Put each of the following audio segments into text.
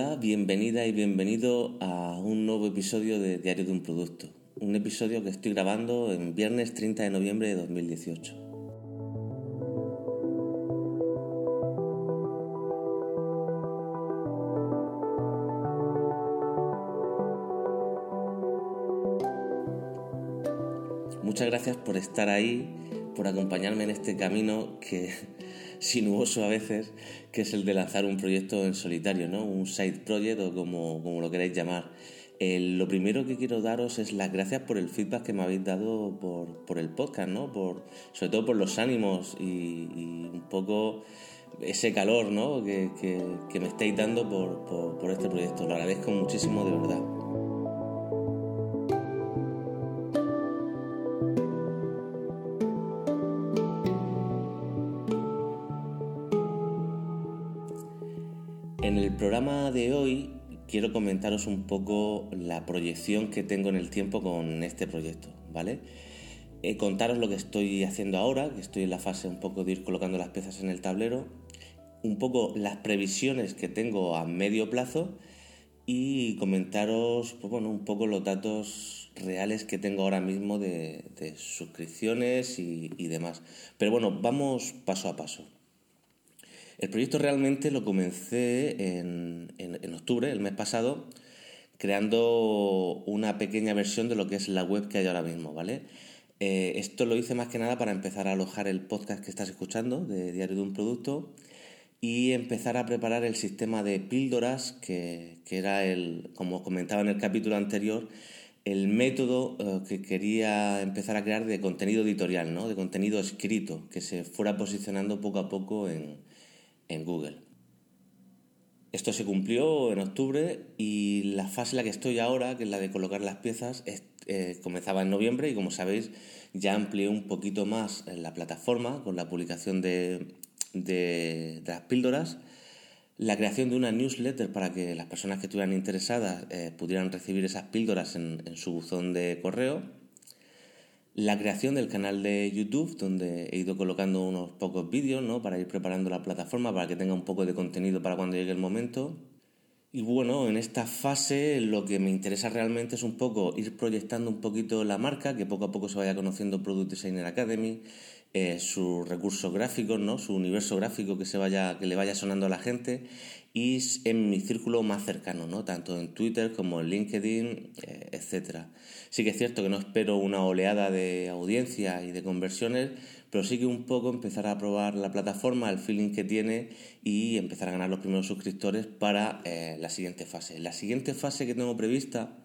Bienvenida y bienvenido a un nuevo episodio de Diario de un Producto. Un episodio que estoy grabando en viernes 30 de noviembre de 2018. Muchas gracias por estar ahí, por acompañarme en este camino que sinuoso a veces, que es el de lanzar un proyecto en solitario, ¿no? Un side project o como, como lo queráis llamar. lo primero que quiero daros es las gracias por el feedback que me habéis dado por, por el podcast, ¿no? Por, sobre todo por los ánimos y, un poco ese calor ¿no? que, que, que me estáis dando por, por, por este proyecto. Lo agradezco muchísimo de verdad. En el programa de hoy quiero comentaros un poco la proyección que tengo en el tiempo con este proyecto, ¿vale? Eh, contaros lo que estoy haciendo ahora, que estoy en la fase un poco de ir colocando las piezas en el tablero, un poco las previsiones que tengo a medio plazo y comentaros pues bueno, un poco los datos reales que tengo ahora mismo de, suscripciones y, y demás. Pero bueno, vamos paso a paso. El proyecto realmente lo comencé en, octubre, el mes pasado, creando una pequeña versión de lo que es la web que hay ahora mismo, ¿vale? Eh, esto lo hice más que nada para empezar a alojar el podcast que estás escuchando de Diario de un Producto y empezar a preparar el sistema de píldoras que, era el, como comentaba en el capítulo anterior, el método eh, que quería empezar a crear de contenido editorial, ¿no? de contenido escrito, que se fuera posicionando poco a poco en, en Google. Esto se cumplió en octubre y la fase en la que estoy ahora, que es la de colocar las piezas, eh, comenzaba en noviembre y como sabéis ya amplié un poquito más la plataforma con la publicación de, las píldoras, la creación de una newsletter para que las personas que estuvieran interesadas eh, pudieran recibir esas píldoras en su buzón de correo la creación del canal de YouTube, donde he ido colocando unos pocos vídeos, ¿no? Para ir preparando la plataforma, para que tenga un poco de contenido para cuando llegue el momento. Y bueno, en esta fase lo que me interesa realmente es un poco ir proyectando un poquito la marca, que poco a poco se vaya conociendo Product Designer Academy, eh, sus recursos gráficos, ¿no? su universo gráfico que, se vaya, que le vaya sonando a la gente y en mi círculo más cercano, ¿no? tanto en Twitter como en LinkedIn, eh, etc. Sí que es cierto que no espero una oleada de audiencia y de conversiones, pero sí que un poco empezar a probar la plataforma, el feeling que tiene y empezar a ganar los primeros suscriptores para eh, la siguiente fase. La siguiente fase que tengo prevista,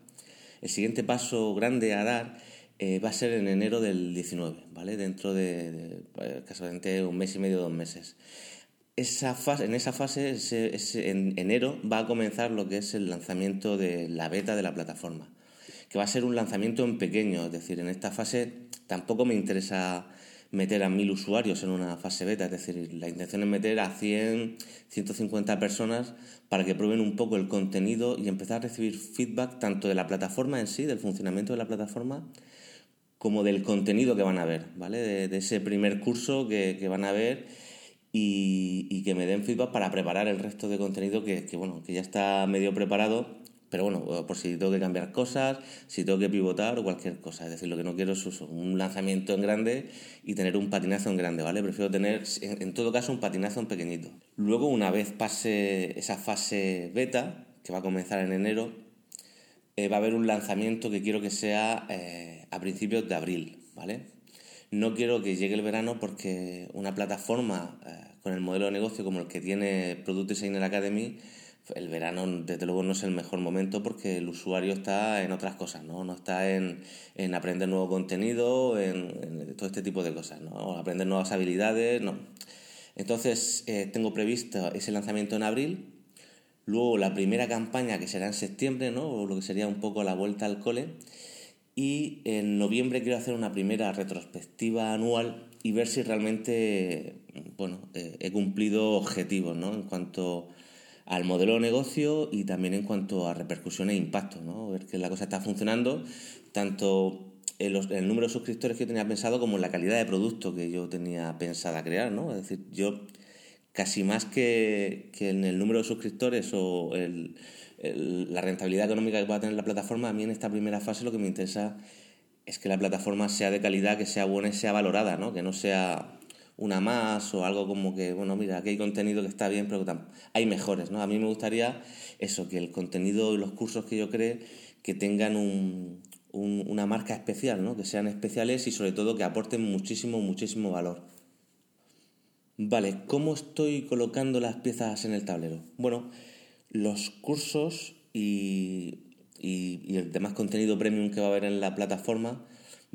el siguiente paso grande a dar, eh, va a ser en enero del 19, ¿vale? Dentro de, pues, casualmente un mes y medio, dos meses. Esa fase, en esa fase, en enero, va a comenzar lo que es el lanzamiento de la beta de la plataforma, que va a ser un lanzamiento en pequeño, es decir, en esta fase tampoco me interesa meter a mil usuarios en una fase beta, es decir, la intención es meter a 100, 150 personas para que prueben un poco el contenido y empezar a recibir feedback tanto de la plataforma en sí, del funcionamiento de la plataforma, como del contenido que van a ver, ¿vale? De, ese primer curso que, van a ver y, que me den feedback para preparar el resto de contenido que, que, bueno, que ya está medio preparado, pero bueno, por si tengo que cambiar cosas, si tengo que pivotar o cualquier cosa. Es decir, lo que no quiero es un lanzamiento en grande y tener un patinazo en grande, ¿vale? Prefiero tener, en todo caso, un patinazo en pequeñito. Luego, una vez pase esa fase beta, que va a comenzar en enero, eh, va a haber un lanzamiento que quiero que sea eh, a principios de abril, ¿vale? No quiero que llegue el verano porque una plataforma eh, con el modelo de negocio como el que tiene Product Designer Academy, el verano desde luego no es el mejor momento porque el usuario está en otras cosas, ¿no? No está en, en aprender nuevo contenido, en, todo este tipo de cosas, ¿no? Aprender nuevas habilidades, no. Entonces tengo previsto ese lanzamiento en abril Luego la primera campaña que será en septiembre, ¿no? O lo que sería un poco la vuelta al cole. Y en noviembre quiero hacer una primera retrospectiva anual y ver si realmente, bueno, eh, he cumplido objetivos, ¿no? En cuanto al modelo de negocio y también en cuanto a repercusión e impacto, ¿no? Ver que la cosa está funcionando, tanto en, el número de suscriptores que yo tenía pensado como en la calidad de producto que yo tenía pensada crear, ¿no? Es decir, yo casi más que, en el número de suscriptores o la rentabilidad económica que pueda tener la plataforma, a mí en esta primera fase lo que me interesa es que la plataforma sea de calidad, que sea buena y sea valorada, ¿no? que no sea una más o algo como que, bueno, mira, aquí hay contenido que está bien, pero hay mejores, ¿no? A mí me gustaría eso, que el contenido y los cursos que yo cree que tengan un, una marca especial, ¿no? Que sean especiales y sobre todo que aporten muchísimo, muchísimo valor. Vale, ¿cómo estoy colocando las piezas en el tablero? Bueno, los cursos y, y el demás contenido premium que va a haber en la plataforma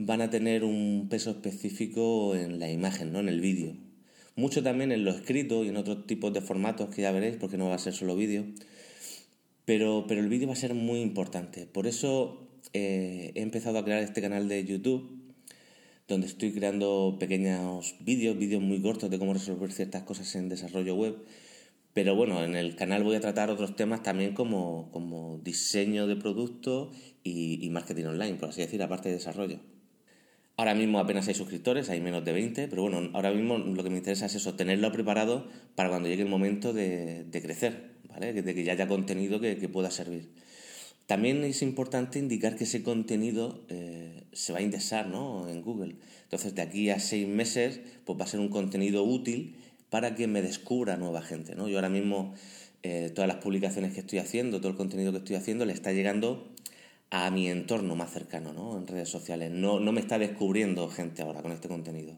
van a tener un peso específico en la imagen, ¿no? en el vídeo. Mucho también en lo escrito y en otros tipos de formatos que ya veréis, porque no va a ser solo vídeo. Pero, pero el vídeo va a ser muy importante. Por eso eh, he empezado a crear este canal de YouTube, donde estoy creando pequeños vídeos, vídeos muy cortos de cómo resolver ciertas cosas en desarrollo web. Pero bueno, en el canal voy a tratar otros temas también como, como diseño de producto y, y marketing online, por así decir, aparte de desarrollo. Ahora mismo apenas hay suscriptores, hay menos de 20, pero bueno, ahora mismo lo que me interesa es eso, tenerlo preparado para cuando llegue el momento de, crecer, ¿vale? De que ya haya contenido que, pueda servir. También es importante indicar que ese contenido eh, se va a indexar ¿no? en Google. Entonces, de aquí a seis meses, pues va a ser un contenido útil para que me descubra nueva gente. Yo ahora mismo, eh, todas las publicaciones que estoy haciendo, todo el contenido que estoy haciendo, le está llegando a mi entorno más cercano, ¿no? En redes sociales. No, no me está descubriendo gente ahora con este contenido.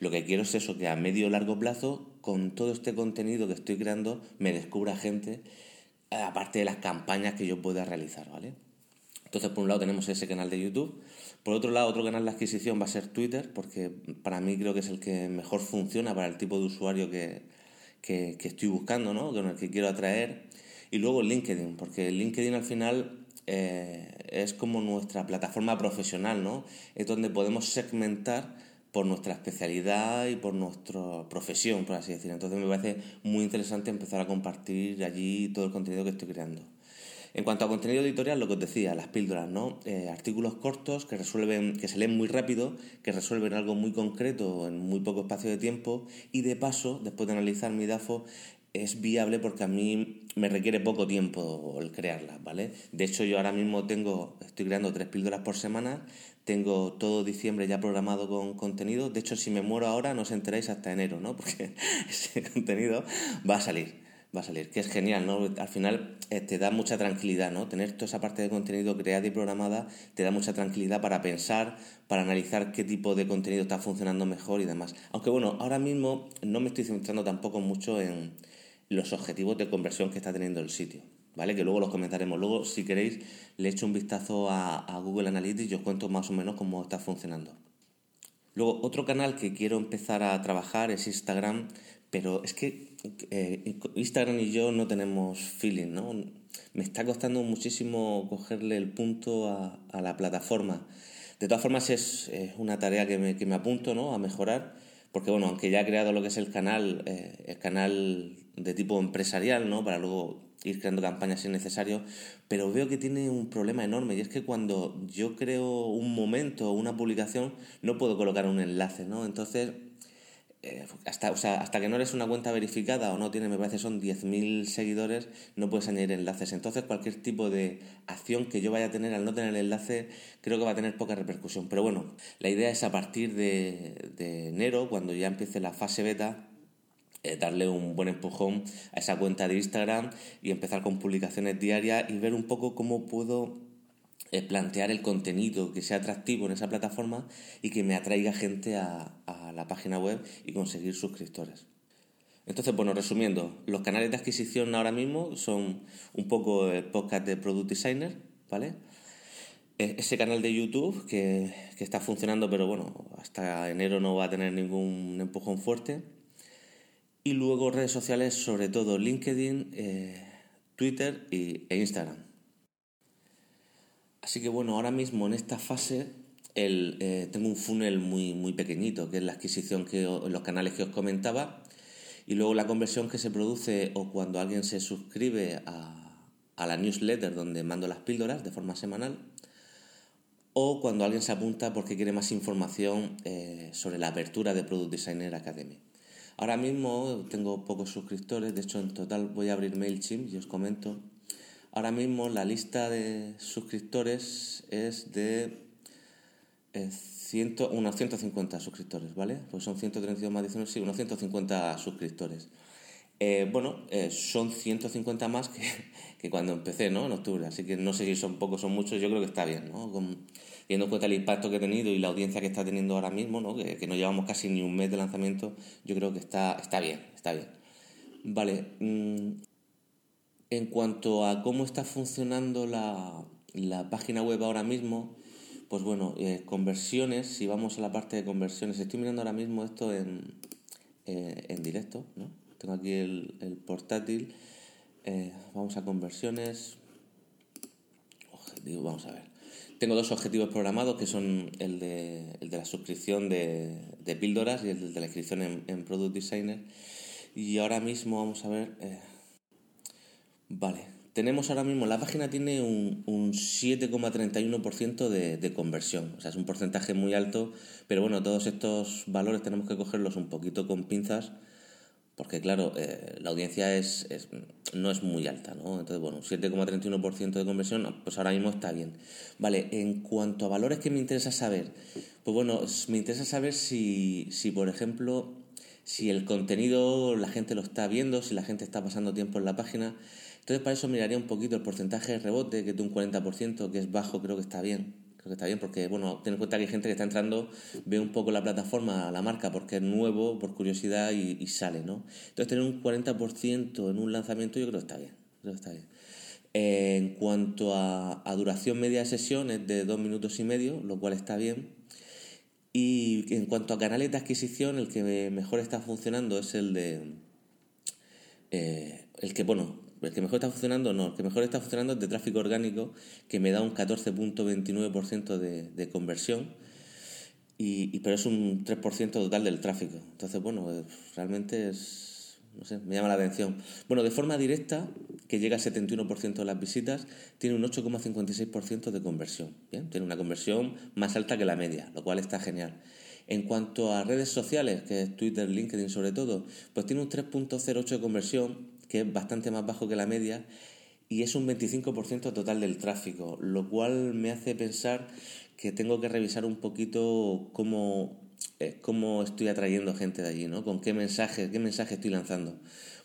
Lo que quiero es eso, que a medio o largo plazo, con todo este contenido que estoy creando, me descubra gente, eh, aparte de las campañas que yo pueda realizar, ¿vale? Entonces, por un lado tenemos ese canal de YouTube. Por otro lado, otro canal de adquisición va a ser Twitter, porque para mí creo que es el que mejor funciona para el tipo de usuario que, que, estoy buscando, ¿no? Con el que quiero atraer. Y luego LinkedIn, porque LinkedIn al final eh, es como nuestra plataforma profesional, ¿no? Es donde podemos segmentar por nuestra especialidad y por nuestra profesión, por así decir. Entonces me parece muy interesante empezar a compartir allí todo el contenido que estoy creando. En cuanto a contenido editorial, lo que os decía, las píldoras, ¿no? Eh, artículos cortos que resuelven, que se leen muy rápido, que resuelven algo muy concreto en muy poco espacio de tiempo y de paso, después de analizar mi DAFO, es viable porque a mí me requiere poco tiempo el crearlas, ¿vale? De hecho, yo ahora mismo tengo, estoy creando tres píldoras por semana, tengo todo diciembre ya programado con contenido. De hecho, si me muero ahora, no os enteráis hasta enero, ¿no? Porque ese contenido va a salir, va a salir, que es genial, ¿no? Al final eh, te da mucha tranquilidad, ¿no? Tener toda esa parte de contenido creada y programada te da mucha tranquilidad para pensar, para analizar qué tipo de contenido está funcionando mejor y demás. Aunque bueno, ahora mismo no me estoy centrando tampoco mucho en los objetivos de conversión que está teniendo el sitio. ¿Vale? Que luego los comentaremos. Luego, si queréis, le echo un vistazo a, Google Analytics y os cuento más o menos cómo está funcionando. Luego, otro canal que quiero empezar a trabajar es Instagram, pero es que eh, Instagram y yo no tenemos feeling, ¿no? Me está costando muchísimo cogerle el punto a, la plataforma. De todas formas, es, una tarea que me, que me apunto ¿no? a mejorar porque bueno, aunque ya he creado lo que es el canal, eh, el canal de tipo empresarial, ¿no? Para luego ir creando campañas si es necesario, pero veo que tiene un problema enorme y es que cuando yo creo un momento o una publicación no puedo colocar un enlace, ¿no? Entonces eh, hasta, o sea, hasta que no eres una cuenta verificada o no tiene, me parece, son 10.000 seguidores, no puedes añadir enlaces. Entonces, cualquier tipo de acción que yo vaya a tener al no tener el enlace, creo que va a tener poca repercusión. Pero bueno, la idea es a partir de, enero, cuando ya empiece la fase beta, eh, darle un buen empujón a esa cuenta de Instagram y empezar con publicaciones diarias y ver un poco cómo puedo eh, plantear el contenido que sea atractivo en esa plataforma y que me atraiga gente a, la página web y conseguir suscriptores. Entonces, bueno, resumiendo, los canales de adquisición ahora mismo son un poco el podcast de Product Designer, ¿vale? E, ese canal de YouTube que, está funcionando, pero bueno, hasta enero no va a tener ningún empujón fuerte. Y luego redes sociales, sobre todo LinkedIn, eh, Twitter e Instagram. Así que bueno, ahora mismo en esta fase eh, tengo un funnel muy, muy pequeñito, que es la adquisición que, los canales que os comentaba, y luego la conversión que se produce o cuando alguien se suscribe a, a la newsletter donde mando las píldoras de forma semanal, o cuando alguien se apunta porque quiere más información eh, sobre la apertura de Product Designer Academy. Ahora mismo tengo pocos suscriptores, de hecho en total voy a abrir MailChimp y os comento. Ahora mismo la lista de suscriptores es de eh, unos 150 suscriptores, ¿vale? Pues son 132 más 19, sí, unos 150 suscriptores. Eh, bueno, eh, son 150 más que, cuando empecé, ¿no? En octubre. Así que no sé si son pocos o muchos, yo creo que está bien, ¿no? teniendo en cuenta el impacto que he tenido y la audiencia que está teniendo ahora mismo, ¿no? Que, no llevamos casi ni un mes de lanzamiento, yo creo que está, está bien, está bien. Vale. Mm, en cuanto a cómo está funcionando la, página web ahora mismo, pues bueno, eh, conversiones, si vamos a la parte de conversiones, estoy mirando ahora mismo esto en, en directo, ¿no? Tengo aquí el, portátil. Eh, vamos a conversiones. Objetivo, vamos a ver. Tengo dos objetivos programados que son el de, el de la suscripción de, de píldoras y el de la inscripción en, Product Designer. Y ahora mismo vamos a ver. Vale, tenemos ahora mismo, la página tiene un, un 7,31% de, de conversión. O sea, es un porcentaje muy alto, pero bueno, todos estos valores tenemos que cogerlos un poquito con pinzas porque claro, eh, la audiencia es, no es muy alta, ¿no? Entonces, bueno, 7,31% de conversión, pues ahora mismo está bien. Vale, en cuanto a valores que me interesa saber, pues bueno, me interesa saber si, si, por ejemplo, si el contenido la gente lo está viendo, si la gente está pasando tiempo en la página. Entonces, para eso miraría un poquito el porcentaje de rebote, que es de un 40%, que es bajo, creo que está bien creo que está bien porque, bueno, ten en cuenta que hay gente que está entrando, ve un poco la plataforma, la marca, porque es nuevo, por curiosidad y, sale, ¿no? Entonces, tener un 40% en un lanzamiento yo creo que está bien, está bien. en cuanto a, duración media de sesión es de dos minutos y medio, lo cual está bien. Y en cuanto a canales de adquisición, el que mejor está funcionando es el de... Eh, el que, bueno, el que mejor está funcionando, no, el que mejor está funcionando es de tráfico orgánico, que me da un 14.29% de, conversión, y, pero es un 3% total del tráfico. Entonces, bueno, eh, realmente es, no sé, me llama la atención. Bueno, de forma directa, que llega al 71% de las visitas, tiene un 8,56% de conversión. ¿bien? Tiene una conversión más alta que la media, lo cual está genial. En cuanto a redes sociales, que es Twitter, LinkedIn sobre todo, pues tiene un 3.08 de conversión que es bastante más bajo que la media y es un 25% total del tráfico, lo cual me hace pensar que tengo que revisar un poquito cómo, eh, cómo estoy atrayendo gente de allí, ¿no? Con qué mensaje, qué mensaje estoy lanzando.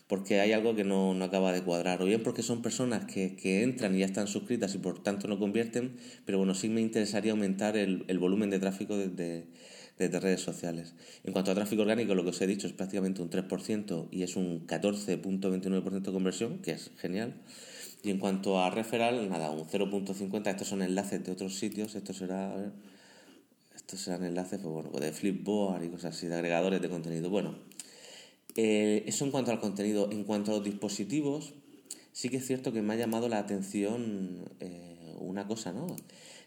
Porque hay algo que no, no acaba de cuadrar. O bien porque son personas que, que, entran y ya están suscritas y por tanto no convierten. Pero bueno, sí me interesaría aumentar el, el volumen de tráfico desde, desde redes sociales. En cuanto a tráfico orgánico, lo que os he dicho es prácticamente un 3% y es un 14.29% de conversión, que es genial. Y en cuanto a referral, nada, un 0.50. Estos son enlaces de otros sitios. Esto será, a estos serán enlaces pues bueno, pues de Flipboard y cosas así, de agregadores de contenido. Bueno, eh, eso en cuanto al contenido. En cuanto a los dispositivos, sí que es cierto que me ha llamado la atención eh, una cosa, ¿no?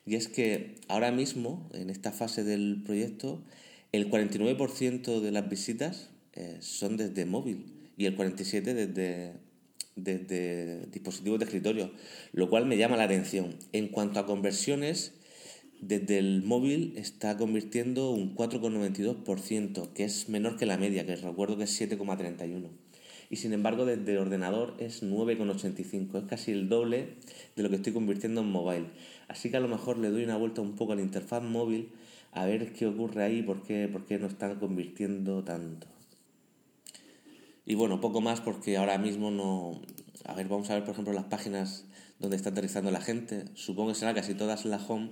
Y es que ahora mismo, en esta fase del proyecto, el 49% de las visitas eh, son desde móvil y el 47% desde, desde dispositivos de escritorio, lo cual me llama la atención. En cuanto a conversiones, desde el móvil está convirtiendo un 4,92%, que es menor que la media, que recuerdo que es 7,31% y sin embargo desde el ordenador es 9,85, es casi el doble de lo que estoy convirtiendo en mobile. Así que a lo mejor le doy una vuelta un poco a la interfaz móvil a ver qué ocurre ahí, por qué, por qué no están convirtiendo tanto. Y bueno, poco más porque ahora mismo no... A ver, vamos a ver por ejemplo las páginas donde está aterrizando la gente. Supongo que será casi todas la home.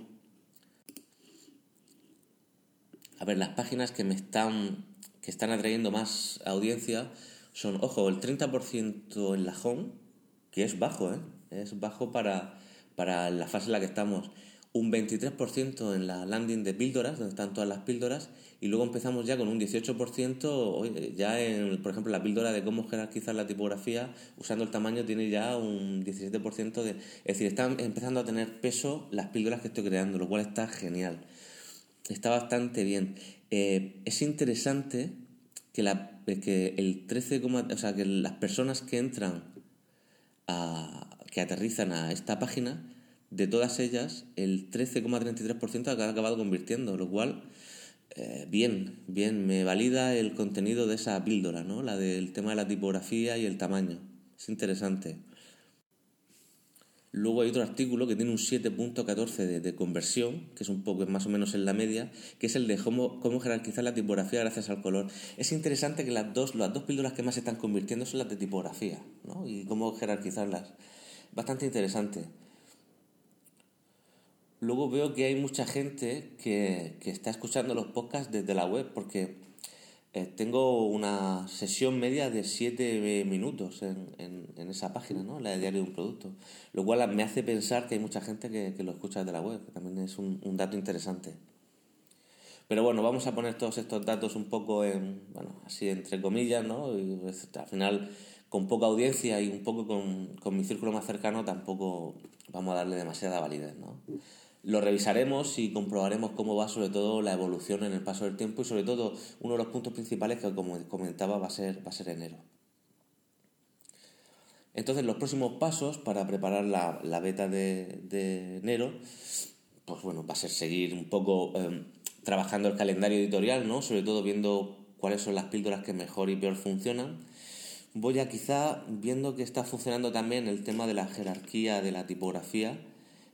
A ver, las páginas que me están que están atrayendo más audiencia son, ojo, el 30% en la home, que es bajo, ¿eh? Es bajo para, para la fase en la que estamos. Un 23% en la landing de píldoras, donde están todas las píldoras, y luego empezamos ya con un 18%, ya en, por ejemplo, la píldora de cómo jerarquizar la tipografía, usando el tamaño, tiene ya un 17% de... Es decir, están empezando a tener peso las píldoras que estoy creando, lo cual está genial. Está bastante bien. Eh, es interesante que, la, que el 13, o sea, que las personas que entran a, que aterrizan a esta página, de todas ellas, el 13,33% ha acabado convirtiendo, lo cual eh, bien, bien, me valida el contenido de esa píldora, ¿no? La del tema de la tipografía y el tamaño. Es interesante. Luego hay otro artículo que tiene un 7.14 de, conversión, que es un poco más o menos en la media, que es el de cómo, cómo jerarquizar la tipografía gracias al color. Es interesante que las dos, las dos píldoras que más se están convirtiendo son las de tipografía, ¿no? Y cómo jerarquizarlas. Bastante interesante. Luego veo que hay mucha gente que, que está escuchando los podcasts desde la web, porque eh, tengo una sesión media de 7 minutos en, en, esa página, ¿no? la de diario de un producto, lo cual me hace pensar que hay mucha gente que, que lo escucha desde la web, que también es un, un, dato interesante. Pero bueno, vamos a poner todos estos datos un poco en, bueno, así entre comillas, ¿no? Y pues, al final, con poca audiencia y un poco con, con mi círculo más cercano, tampoco vamos a darle demasiada validez, ¿no? Lo revisaremos y comprobaremos cómo va sobre todo la evolución en el paso del tiempo y sobre todo uno de los puntos principales que como comentaba va a ser, va a ser enero. Entonces los próximos pasos para preparar la, la beta de, de, enero, pues bueno, va a ser seguir un poco em, trabajando el calendario editorial, ¿no? Sobre todo viendo cuáles son las píldoras que mejor y peor funcionan. Voy a quizá viendo que está funcionando también el tema de la jerarquía de la tipografía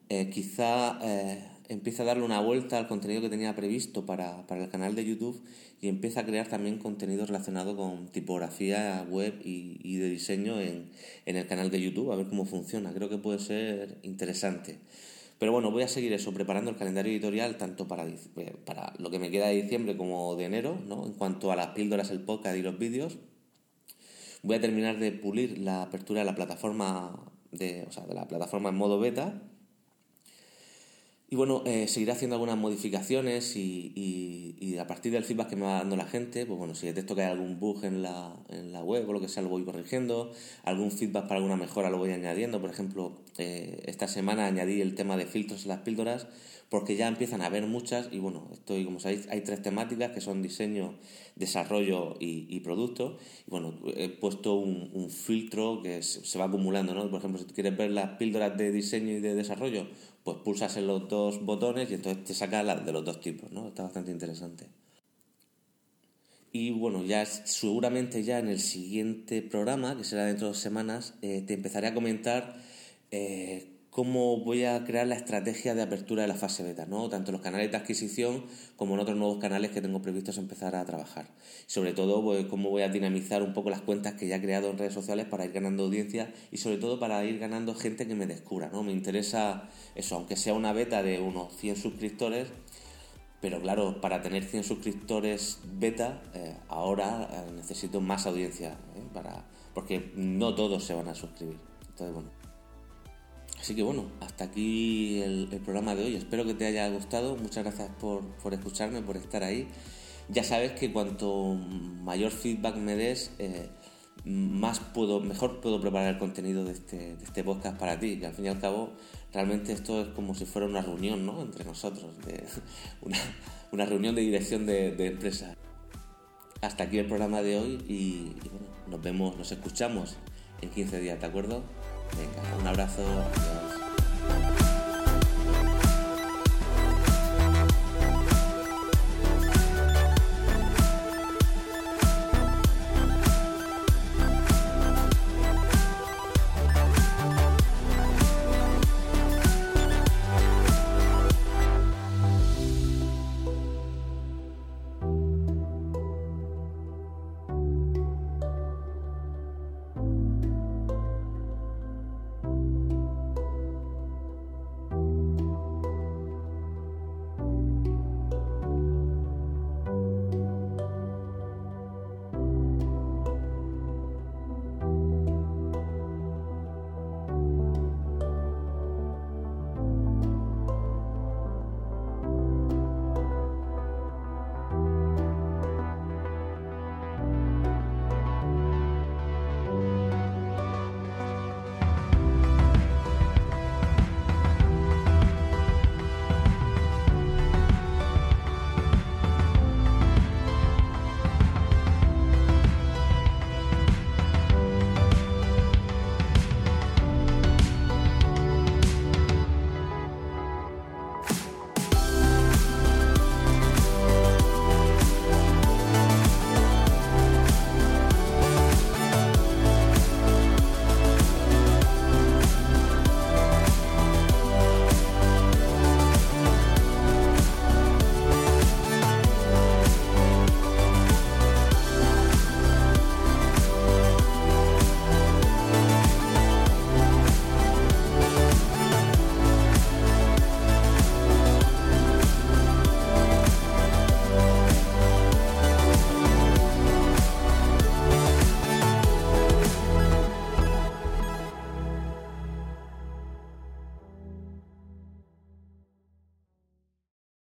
eh, quizá eh, empiece a darle una vuelta al contenido que tenía previsto para, para el canal de YouTube y empiece a crear también contenido relacionado con tipografía web y, y, de diseño en, en el canal de YouTube, a ver cómo funciona. Creo que puede ser interesante. Pero bueno, voy a seguir eso, preparando el calendario editorial tanto para, eh, para lo que me queda de diciembre como de enero, ¿no? En cuanto a las píldoras, el podcast y los vídeos. Voy a terminar de pulir la apertura de la plataforma de, o sea, de la plataforma en modo beta y bueno, eh, seguiré haciendo algunas modificaciones y, a partir del feedback que me va dando la gente, pues bueno, si detecto que hay algún bug en la, en la web o lo que sea, lo voy corrigiendo. Algún feedback para alguna mejora lo voy añadiendo. Por ejemplo, eh, esta semana añadí el tema de filtros en las píldoras porque ya empiezan a haber muchas y bueno, estoy, como sabéis, hay tres temáticas que son diseño, desarrollo y, y producto. Y bueno, he puesto un, filtro que se va acumulando, ¿no? Por ejemplo, si quieres ver las píldoras de diseño y de desarrollo, pues pulsas en los dos botones y entonces te saca la de los dos tipos, ¿no? Está bastante interesante. Y bueno, ya seguramente ya en el siguiente programa, que será dentro de dos semanas, eh, te empezaré a comentar eh, cómo voy a crear la estrategia de apertura de la fase beta, ¿no? tanto en los canales de adquisición como en otros nuevos canales que tengo previstos empezar a trabajar. Sobre todo, pues, cómo voy a dinamizar un poco las cuentas que ya he creado en redes sociales para ir ganando audiencia y sobre todo para ir ganando gente que me descubra. ¿no? Me interesa eso, aunque sea una beta de unos 100 suscriptores, pero claro, para tener 100 suscriptores beta, eh, ahora eh, necesito más audiencia, ¿eh? para, porque no todos se van a suscribir. Entonces, bueno. Así que bueno, hasta aquí el, programa de hoy. Espero que te haya gustado. Muchas gracias por, por, escucharme, por estar ahí. Ya sabes que cuanto mayor feedback me des, eh, más puedo, mejor puedo preparar el contenido de este, de este podcast para ti. Que al fin y al cabo, realmente esto es como si fuera una reunión ¿no? entre nosotros, de una, una reunión de dirección de, de empresa. Hasta aquí el programa de hoy y, y bueno, nos vemos, nos escuchamos en 15 días, ¿de acuerdo? Venga, un abrazo. Adiós.